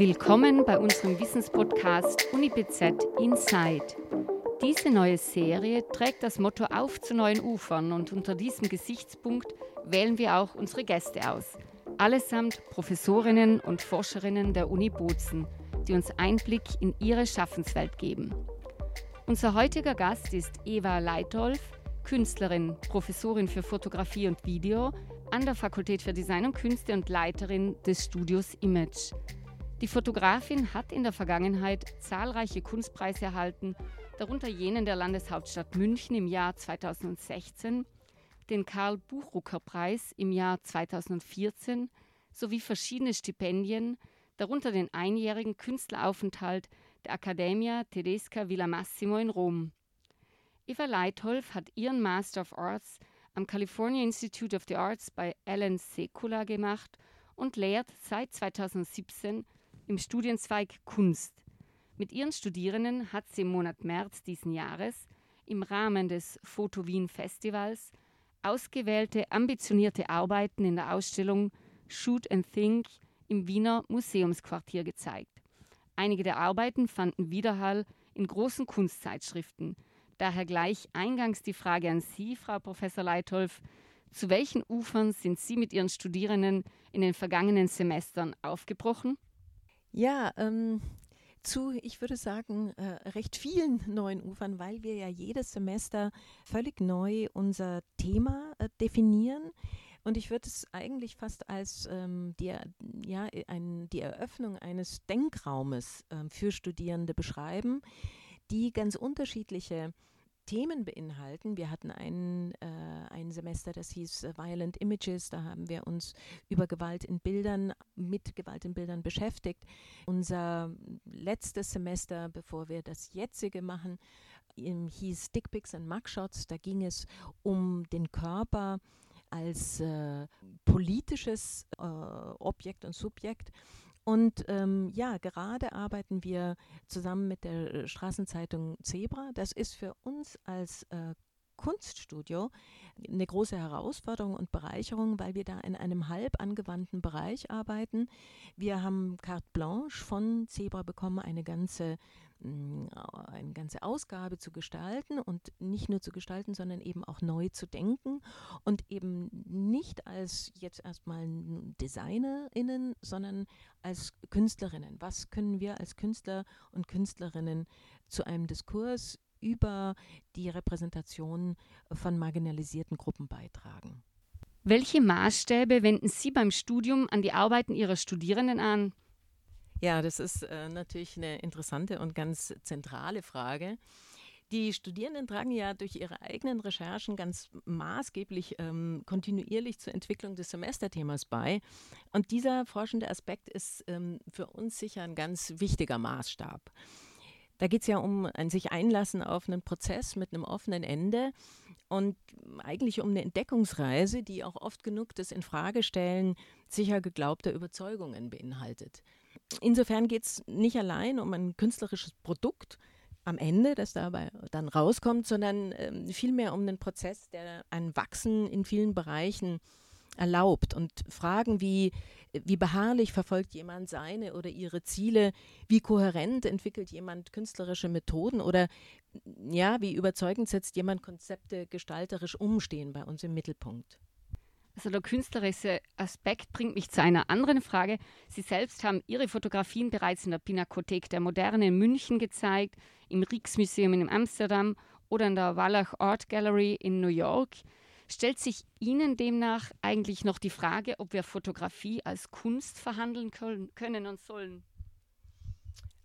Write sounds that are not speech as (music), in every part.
Willkommen bei unserem Wissenspodcast UniBZ Inside. Diese neue Serie trägt das Motto Auf zu neuen Ufern und unter diesem Gesichtspunkt wählen wir auch unsere Gäste aus. Allesamt Professorinnen und Forscherinnen der Uni Bozen, die uns Einblick in ihre Schaffenswelt geben. Unser heutiger Gast ist Eva Leitolf, Künstlerin, Professorin für Fotografie und Video an der Fakultät für Design und Künste und Leiterin des Studios Image. Die Fotografin hat in der Vergangenheit zahlreiche Kunstpreise erhalten, darunter jenen der Landeshauptstadt München im Jahr 2016, den Karl Buchrucker Preis im Jahr 2014 sowie verschiedene Stipendien, darunter den einjährigen Künstleraufenthalt der Accademia Tedesca Villa Massimo in Rom. Eva Leitholf hat ihren Master of Arts am California Institute of the Arts bei Alan Sekula gemacht und lehrt seit 2017 im Studienzweig Kunst. Mit ihren Studierenden hat sie im Monat März diesen Jahres im Rahmen des Foto Wien Festivals ausgewählte ambitionierte Arbeiten in der Ausstellung Shoot and Think im Wiener Museumsquartier gezeigt. Einige der Arbeiten fanden Widerhall in großen Kunstzeitschriften. Daher gleich eingangs die Frage an Sie, Frau Professor Leitholf. Zu welchen Ufern sind Sie mit Ihren Studierenden in den vergangenen Semestern aufgebrochen? Ja, ähm, zu, ich würde sagen, äh, recht vielen neuen Ufern, weil wir ja jedes Semester völlig neu unser Thema äh, definieren. Und ich würde es eigentlich fast als ähm, die, ja, ein, die Eröffnung eines Denkraumes äh, für Studierende beschreiben, die ganz unterschiedliche Themen beinhalten. Wir hatten ein, äh, ein Semester, das hieß äh, Violent Images. Da haben wir uns über Gewalt in Bildern, mit Gewalt in Bildern beschäftigt. Unser letztes Semester, bevor wir das jetzige machen, hieß Dickpics and Mugshots. Da ging es um den Körper als äh, politisches äh, Objekt und Subjekt. Und ähm, ja, gerade arbeiten wir zusammen mit der äh, Straßenzeitung Zebra. Das ist für uns als äh, Kunststudio eine große Herausforderung und Bereicherung, weil wir da in einem halb angewandten Bereich arbeiten. Wir haben carte blanche von Zebra bekommen, eine ganze, eine ganze Ausgabe zu gestalten und nicht nur zu gestalten, sondern eben auch neu zu denken und eben nicht als jetzt erstmal DesignerInnen, sondern als Künstlerinnen. Was können wir als Künstler und Künstlerinnen zu einem Diskurs über die Repräsentation von marginalisierten Gruppen beitragen. Welche Maßstäbe wenden Sie beim Studium an die Arbeiten Ihrer Studierenden an? Ja, das ist äh, natürlich eine interessante und ganz zentrale Frage. Die Studierenden tragen ja durch ihre eigenen Recherchen ganz maßgeblich ähm, kontinuierlich zur Entwicklung des Semesterthemas bei. Und dieser forschende Aspekt ist ähm, für uns sicher ein ganz wichtiger Maßstab. Da geht es ja um ein sich einlassen auf einen Prozess mit einem offenen Ende und eigentlich um eine Entdeckungsreise, die auch oft genug das Infragestellen sicher geglaubter Überzeugungen beinhaltet. Insofern geht es nicht allein um ein künstlerisches Produkt am Ende, das dabei dann rauskommt, sondern äh, vielmehr um einen Prozess, der ein Wachsen in vielen Bereichen erlaubt. Und Fragen wie, wie beharrlich verfolgt jemand seine oder ihre Ziele, wie kohärent entwickelt jemand künstlerische Methoden? Oder ja, wie überzeugend setzt jemand Konzepte gestalterisch umstehen bei uns im Mittelpunkt. Also der künstlerische Aspekt bringt mich zu einer anderen Frage. Sie selbst haben Ihre Fotografien bereits in der Pinakothek der Moderne in München gezeigt, im Rijksmuseum in Amsterdam oder in der Wallach Art Gallery in New York. Stellt sich Ihnen demnach eigentlich noch die Frage, ob wir Fotografie als Kunst verhandeln können und sollen?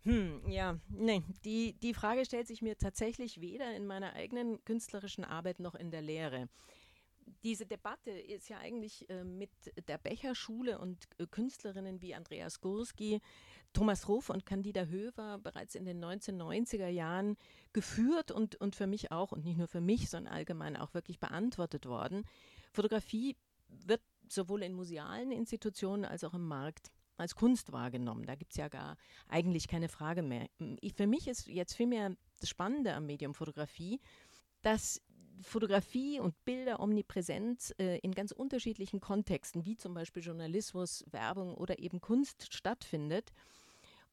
Hm, ja, nee, die, die Frage stellt sich mir tatsächlich weder in meiner eigenen künstlerischen Arbeit noch in der Lehre diese Debatte ist ja eigentlich äh, mit der Becherschule und äh, Künstlerinnen wie Andreas Gurski, Thomas Ruff und Candida Höver bereits in den 1990er Jahren geführt und, und für mich auch, und nicht nur für mich, sondern allgemein auch wirklich beantwortet worden. Fotografie wird sowohl in musealen Institutionen als auch im Markt als Kunst wahrgenommen. Da gibt es ja gar eigentlich keine Frage mehr. Ich, für mich ist jetzt vielmehr das Spannende am Medium Fotografie, dass Fotografie und Bilder omnipräsent äh, in ganz unterschiedlichen Kontexten, wie zum Beispiel Journalismus, Werbung oder eben Kunst stattfindet.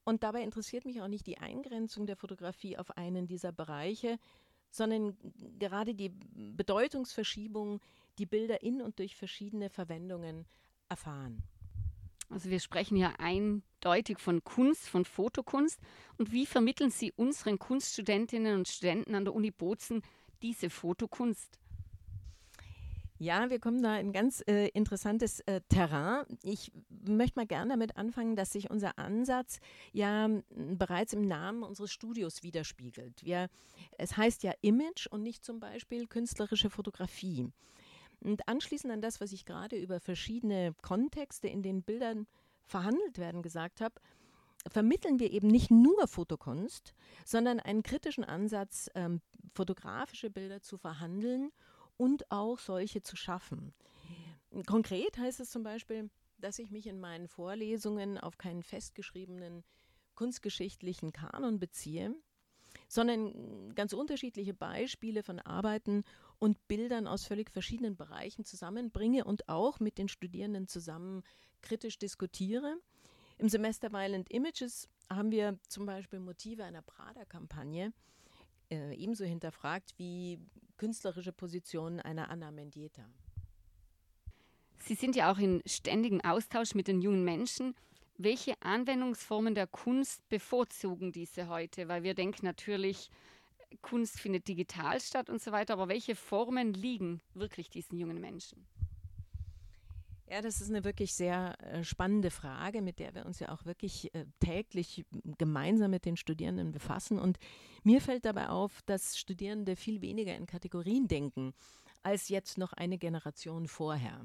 Und dabei interessiert mich auch nicht die Eingrenzung der Fotografie auf einen dieser Bereiche, sondern gerade die Bedeutungsverschiebung, die Bilder in und durch verschiedene Verwendungen erfahren. Also wir sprechen ja eindeutig von Kunst, von Fotokunst. Und wie vermitteln Sie unseren Kunststudentinnen und Studenten an der Uni Bozen diese Fotokunst? Ja, wir kommen da in ganz äh, interessantes äh, Terrain. Ich möchte mal gerne damit anfangen, dass sich unser Ansatz ja bereits im Namen unseres Studios widerspiegelt. Wir, es heißt ja Image und nicht zum Beispiel künstlerische Fotografie. Und anschließend an das, was ich gerade über verschiedene Kontexte in den Bildern verhandelt werden gesagt habe, vermitteln wir eben nicht nur Fotokunst, sondern einen kritischen Ansatz, ähm, fotografische Bilder zu verhandeln und auch solche zu schaffen. Konkret heißt es zum Beispiel, dass ich mich in meinen Vorlesungen auf keinen festgeschriebenen kunstgeschichtlichen Kanon beziehe, sondern ganz unterschiedliche Beispiele von Arbeiten und Bildern aus völlig verschiedenen Bereichen zusammenbringe und auch mit den Studierenden zusammen kritisch diskutiere. Im Semester Violent Images haben wir zum Beispiel Motive einer Prada-Kampagne äh, ebenso hinterfragt wie künstlerische Positionen einer Anna Mendieta. Sie sind ja auch in ständigem Austausch mit den jungen Menschen. Welche Anwendungsformen der Kunst bevorzugen diese heute? Weil wir denken natürlich, Kunst findet digital statt und so weiter, aber welche Formen liegen wirklich diesen jungen Menschen? Ja, das ist eine wirklich sehr äh, spannende Frage, mit der wir uns ja auch wirklich äh, täglich gemeinsam mit den Studierenden befassen. Und mir fällt dabei auf, dass Studierende viel weniger in Kategorien denken als jetzt noch eine Generation vorher.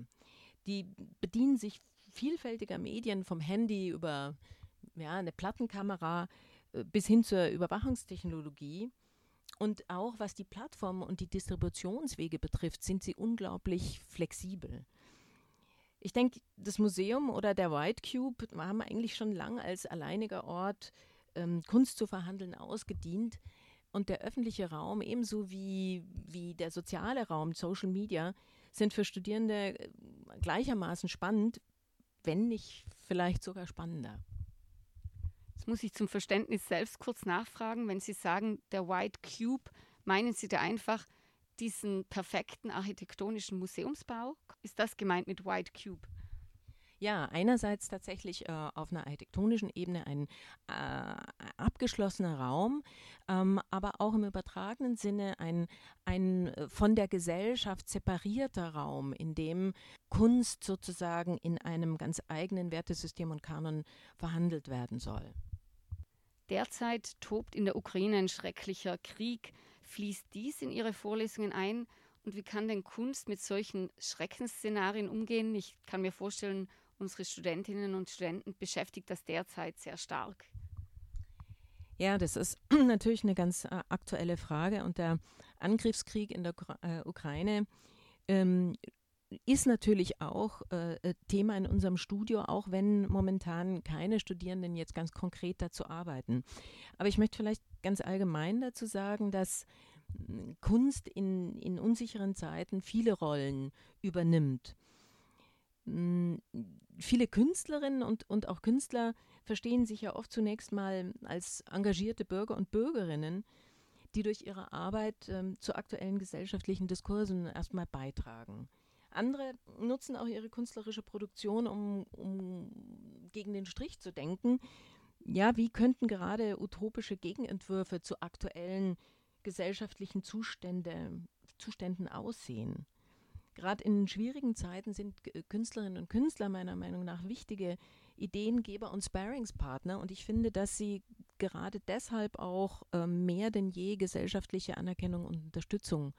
Die bedienen sich vielfältiger Medien vom Handy über ja, eine Plattenkamera äh, bis hin zur Überwachungstechnologie. Und auch was die Plattformen und die Distributionswege betrifft, sind sie unglaublich flexibel. Ich denke, das Museum oder der White Cube haben eigentlich schon lange als alleiniger Ort, ähm, Kunst zu verhandeln, ausgedient. Und der öffentliche Raum, ebenso wie, wie der soziale Raum, Social Media, sind für Studierende äh, gleichermaßen spannend, wenn nicht vielleicht sogar spannender. Jetzt muss ich zum Verständnis selbst kurz nachfragen. Wenn Sie sagen, der White Cube, meinen Sie da einfach diesen perfekten architektonischen Museumsbau? Ist das gemeint mit White Cube? Ja, einerseits tatsächlich äh, auf einer architektonischen Ebene ein äh, abgeschlossener Raum, ähm, aber auch im übertragenen Sinne ein, ein äh, von der Gesellschaft separierter Raum, in dem Kunst sozusagen in einem ganz eigenen Wertesystem und Kanon verhandelt werden soll. Derzeit tobt in der Ukraine ein schrecklicher Krieg. Fließt dies in Ihre Vorlesungen ein? Und wie kann denn Kunst mit solchen Schreckensszenarien umgehen? Ich kann mir vorstellen, unsere Studentinnen und Studenten beschäftigt das derzeit sehr stark. Ja, das ist (clears throat) natürlich eine ganz äh, aktuelle Frage. Und der Angriffskrieg in der äh, Ukraine ähm, ist natürlich auch äh, äh, Thema in unserem Studio, auch wenn momentan keine Studierenden jetzt ganz konkret dazu arbeiten. Aber ich möchte vielleicht ganz allgemein dazu sagen, dass hm, Kunst in, in unsicheren Zeiten viele Rollen übernimmt. Hm, viele Künstlerinnen und, und auch Künstler verstehen sich ja oft zunächst mal als engagierte Bürger und Bürgerinnen, die durch ihre Arbeit ähm, zu aktuellen gesellschaftlichen Diskursen erstmal beitragen. Andere nutzen auch ihre künstlerische Produktion, um, um gegen den Strich zu denken ja, wie könnten gerade utopische Gegenentwürfe zu aktuellen gesellschaftlichen Zustände, Zuständen aussehen? Gerade in schwierigen Zeiten sind Künstlerinnen und Künstler meiner Meinung nach wichtige Ideengeber und Sparingspartner und ich finde, dass sie gerade deshalb auch ähm, mehr denn je gesellschaftliche Anerkennung und Unterstützung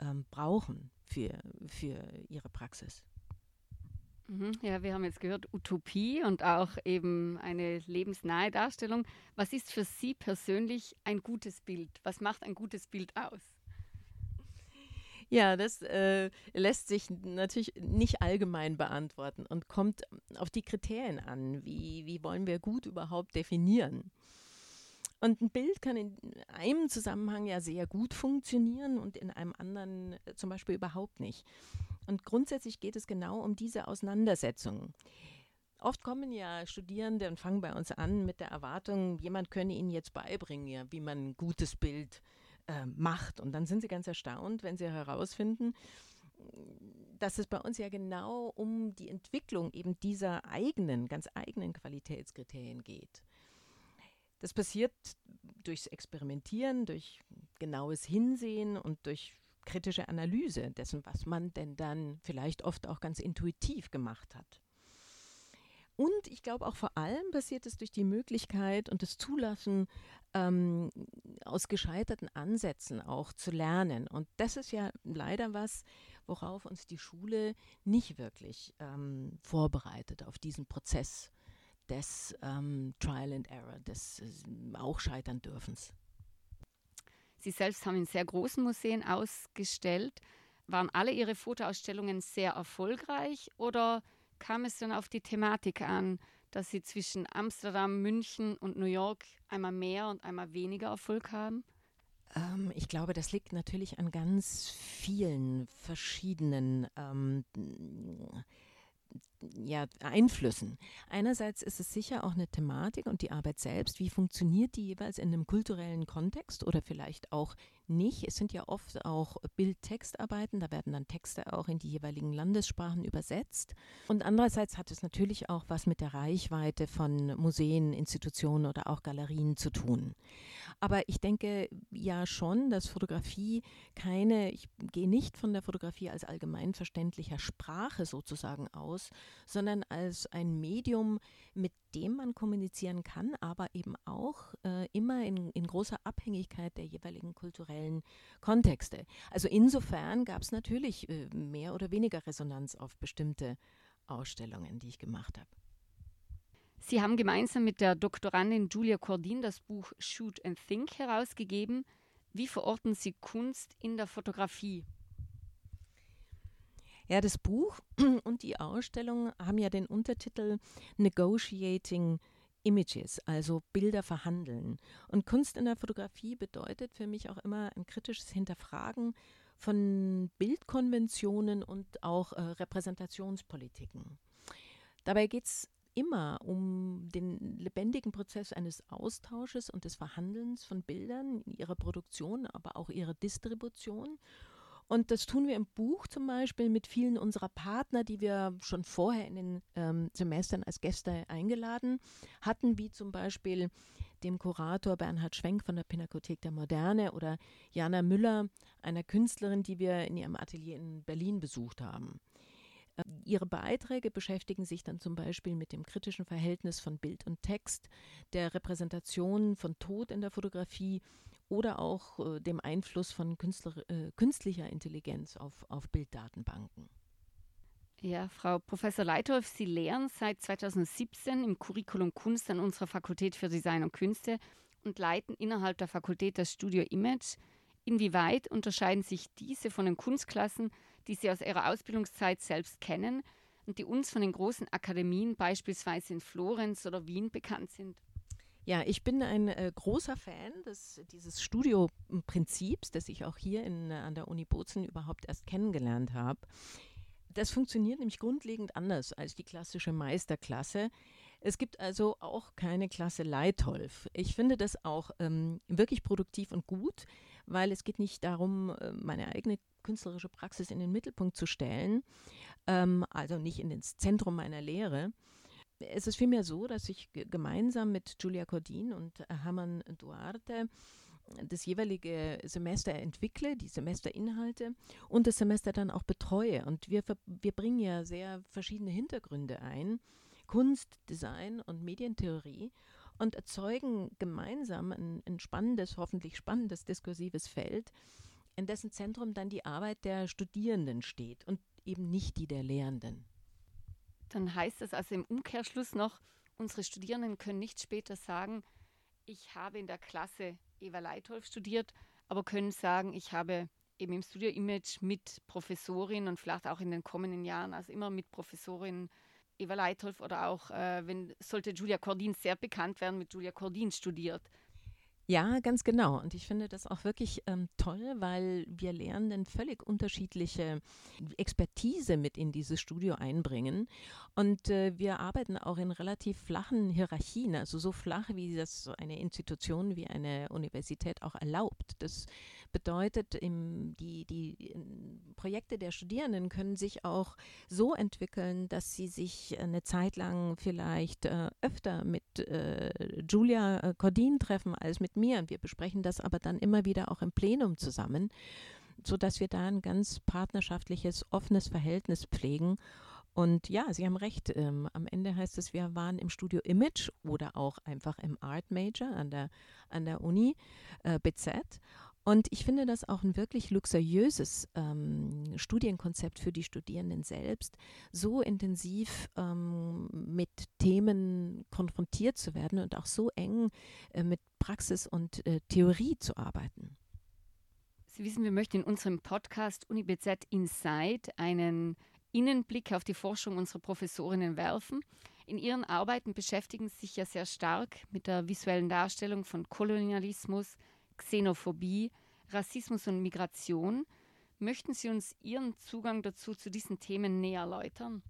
ähm, brauchen für, für ihre Praxis. Mhm. Ja, wir haben jetzt gehört Utopie und auch eben eine lebensnahe Darstellung. Was ist für Sie persönlich ein gutes Bild? Was macht ein gutes Bild aus? Ja, das äh, lässt sich natürlich nicht allgemein beantworten und kommt auf die Kriterien an. Wie, wie wollen wir gut überhaupt definieren? Und ein Bild kann in einem Zusammenhang ja sehr gut funktionieren und in einem anderen äh, zum Beispiel überhaupt nicht. Und grundsätzlich geht es genau um diese Auseinandersetzung. Oft kommen ja Studierende und fangen bei uns an mit der Erwartung, jemand könne ihnen jetzt beibringen, ja, wie man ein gutes Bild äh, macht. Und dann sind sie ganz erstaunt, wenn sie herausfinden, dass es bei uns ja genau um die Entwicklung eben dieser eigenen, ganz eigenen Qualitätskriterien geht. Das passiert durchs Experimentieren, durch genaues Hinsehen und durch kritische Analyse dessen, was man denn dann vielleicht oft auch ganz intuitiv gemacht hat. Und ich glaube auch vor allem passiert es durch die Möglichkeit und das Zulassen ähm, aus gescheiterten Ansätzen auch zu lernen. Und das ist ja leider was, worauf uns die Schule nicht wirklich ähm, vorbereitet, auf diesen Prozess des ähm, Trial and Error, des äh, auch scheitern dürfens. Sie selbst haben in sehr großen Museen ausgestellt. Waren alle Ihre Fotoausstellungen sehr erfolgreich oder kam es dann auf die Thematik an, dass Sie zwischen Amsterdam, München und New York einmal mehr und einmal weniger Erfolg haben? Ähm, ich glaube, das liegt natürlich an ganz vielen verschiedenen ähm, ja, Einflüssen. Einerseits ist es sicher auch eine Thematik und die Arbeit selbst. Wie funktioniert die jeweils in einem kulturellen Kontext oder vielleicht auch nicht? Es sind ja oft auch Bild-Textarbeiten, da werden dann Texte auch in die jeweiligen Landessprachen übersetzt. Und andererseits hat es natürlich auch was mit der Reichweite von Museen, Institutionen oder auch Galerien zu tun. Aber ich denke ja schon, dass Fotografie keine, ich gehe nicht von der Fotografie als allgemeinverständlicher Sprache sozusagen aus, sondern als ein Medium, mit dem man kommunizieren kann, aber eben auch äh, immer in, in großer Abhängigkeit der jeweiligen kulturellen Kontexte. Also insofern gab es natürlich äh, mehr oder weniger Resonanz auf bestimmte Ausstellungen, die ich gemacht habe. Sie haben gemeinsam mit der Doktorandin Julia Cordin das Buch Shoot and Think herausgegeben. Wie verorten Sie Kunst in der Fotografie? Ja, das Buch (clears throat) und die Ausstellung haben ja den Untertitel Negotiating Images, also Bilder verhandeln. Und Kunst in der Fotografie bedeutet für mich auch immer ein kritisches Hinterfragen von Bildkonventionen und auch äh, Repräsentationspolitiken. Dabei geht es immer um den lebendigen Prozess eines Austausches und des Verhandelns von Bildern, ihrer Produktion, aber auch ihrer Distribution. Und das tun wir im Buch zum Beispiel mit vielen unserer Partner, die wir schon vorher in den ähm, Semestern als Gäste eingeladen hatten, wie zum Beispiel dem Kurator Bernhard Schwenk von der Pinakothek der Moderne oder Jana Müller, einer Künstlerin, die wir in ihrem Atelier in Berlin besucht haben. Ihre Beiträge beschäftigen sich dann zum Beispiel mit dem kritischen Verhältnis von Bild und Text, der Repräsentation von Tod in der Fotografie oder auch äh, dem Einfluss von Künstler, äh, künstlicher Intelligenz auf, auf Bilddatenbanken. Ja, Frau Professor Leithoff, Sie lehren seit 2017 im Curriculum Kunst an unserer Fakultät für Design und Künste und leiten innerhalb der Fakultät das Studio Image. Inwieweit unterscheiden sich diese von den Kunstklassen, die Sie aus Ihrer Ausbildungszeit selbst kennen und die uns von den großen Akademien beispielsweise in Florenz oder Wien bekannt sind? Ja, ich bin ein äh, großer Fan des, dieses Studioprinzips, das ich auch hier in, äh, an der Uni Bozen überhaupt erst kennengelernt habe. Das funktioniert nämlich grundlegend anders als die klassische Meisterklasse. Es gibt also auch keine Klasse Leitolf. Ich finde das auch ähm, wirklich produktiv und gut, weil es geht nicht darum, äh, meine eigene künstlerische Praxis in den Mittelpunkt zu stellen, ähm, also nicht in das Zentrum meiner Lehre. Es ist vielmehr so, dass ich gemeinsam mit Julia Cordin und Hermann Duarte das jeweilige Semester entwickle, die Semesterinhalte und das Semester dann auch betreue. Und wir, wir bringen ja sehr verschiedene Hintergründe ein, Kunst, Design und Medientheorie und erzeugen gemeinsam ein, ein spannendes, hoffentlich spannendes diskursives Feld, in dessen Zentrum dann die Arbeit der Studierenden steht und eben nicht die der Lehrenden. Dann heißt das also im Umkehrschluss noch, unsere Studierenden können nicht später sagen, ich habe in der Klasse Eva Leitholf studiert, aber können sagen, ich habe eben im Studio Image mit Professorin und vielleicht auch in den kommenden Jahren, also immer mit Professorin Eva Leitholf oder auch, äh, wenn sollte Julia Cordin sehr bekannt werden, mit Julia Cordin studiert. Ja, ganz genau. Und ich finde das auch wirklich ähm, toll, weil wir Lernenden völlig unterschiedliche Expertise mit in dieses Studio einbringen. Und äh, wir arbeiten auch in relativ flachen Hierarchien, also so flach, wie das eine Institution wie eine Universität auch erlaubt. Das bedeutet, im, die, die Projekte der Studierenden können sich auch so entwickeln, dass sie sich eine Zeit lang vielleicht äh, öfter mit äh, Julia äh, Cordin treffen als mit mir. Wir besprechen das aber dann immer wieder auch im Plenum zusammen, sodass wir da ein ganz partnerschaftliches, offenes Verhältnis pflegen. Und ja, Sie haben recht. Ähm, am Ende heißt es, wir waren im Studio Image oder auch einfach im Art Major an der, an der Uni äh, BZ. Und ich finde das auch ein wirklich luxuriöses ähm, Studienkonzept für die Studierenden selbst, so intensiv ähm, mit Themen konfrontiert zu werden und auch so eng äh, mit Praxis und äh, Theorie zu arbeiten. Sie wissen, wir möchten in unserem Podcast UniBZ Inside einen Innenblick auf die Forschung unserer Professorinnen werfen. In ihren Arbeiten beschäftigen sie sich ja sehr stark mit der visuellen Darstellung von Kolonialismus, Xenophobie, Rassismus und Migration. Möchten Sie uns Ihren Zugang dazu zu diesen Themen näher erläutern?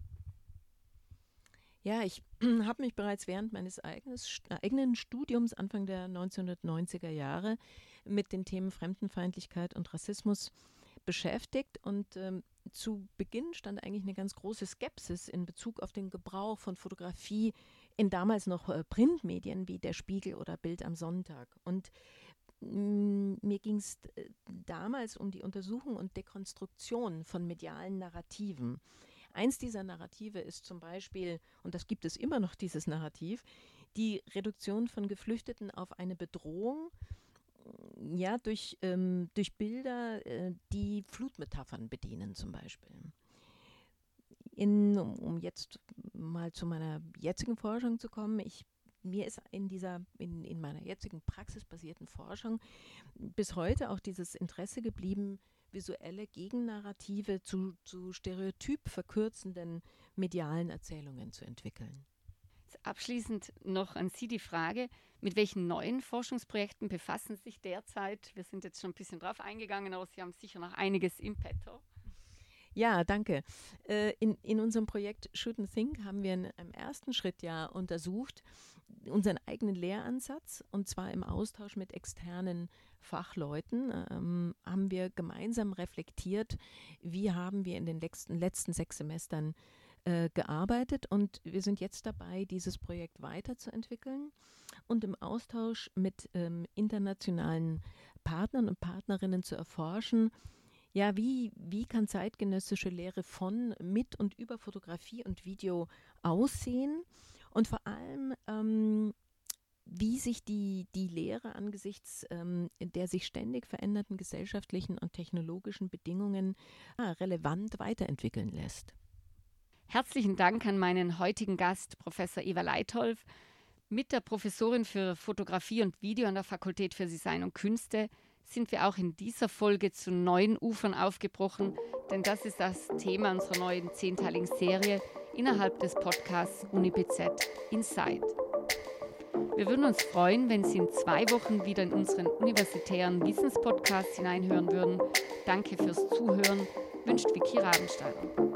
Ja, ich (clears throat) habe mich bereits während meines eigenes, eigenen Studiums Anfang der 1990er Jahre mit den Themen Fremdenfeindlichkeit und Rassismus beschäftigt und ähm, zu Beginn stand eigentlich eine ganz große Skepsis in Bezug auf den Gebrauch von Fotografie in damals noch äh, Printmedien wie der Spiegel oder Bild am Sonntag. Und mir ging es äh, damals um die Untersuchung und Dekonstruktion von medialen Narrativen. Eins dieser Narrative ist zum Beispiel, und das gibt es immer noch, dieses Narrativ, die Reduktion von Geflüchteten auf eine Bedrohung, ja, durch, ähm, durch Bilder, äh, die Flutmetaphern bedienen zum Beispiel. In, um jetzt mal zu meiner jetzigen Forschung zu kommen, ich mir ist in dieser, in, in meiner jetzigen praxisbasierten Forschung bis heute auch dieses Interesse geblieben, visuelle Gegennarrative zu, zu stereotyp verkürzenden medialen Erzählungen zu entwickeln. Abschließend noch an Sie die Frage, mit welchen neuen Forschungsprojekten befassen Sie sich derzeit? Wir sind jetzt schon ein bisschen drauf eingegangen, aber Sie haben sicher noch einiges im Petto. Ja, danke. Äh, in, in unserem Projekt Shoot and Think haben wir in einem ersten Schritt ja untersucht unseren eigenen Lehransatz und zwar im Austausch mit externen Fachleuten ähm, haben wir gemeinsam reflektiert, wie haben wir in den letzten, letzten sechs Semestern äh, gearbeitet und wir sind jetzt dabei, dieses Projekt weiterzuentwickeln und im Austausch mit ähm, internationalen Partnern und Partnerinnen zu erforschen, ja, wie, wie kann zeitgenössische Lehre von, mit und über Fotografie und Video aussehen? Und vor allem, ähm, wie sich die, die Lehre angesichts ähm, der sich ständig verändernden gesellschaftlichen und technologischen Bedingungen ja, relevant weiterentwickeln lässt. Herzlichen Dank an meinen heutigen Gast, Professor Eva Leitholf, mit der Professorin für Fotografie und Video an der Fakultät für Design und Künste sind wir auch in dieser Folge zu neuen Ufern aufgebrochen, denn das ist das Thema unserer neuen zehnteiligen Serie innerhalb des Podcasts UniBZ Inside. Wir würden uns freuen, wenn Sie in zwei Wochen wieder in unseren universitären Wissenspodcast hineinhören würden. Danke fürs Zuhören, wünscht Vicky Rabenstein.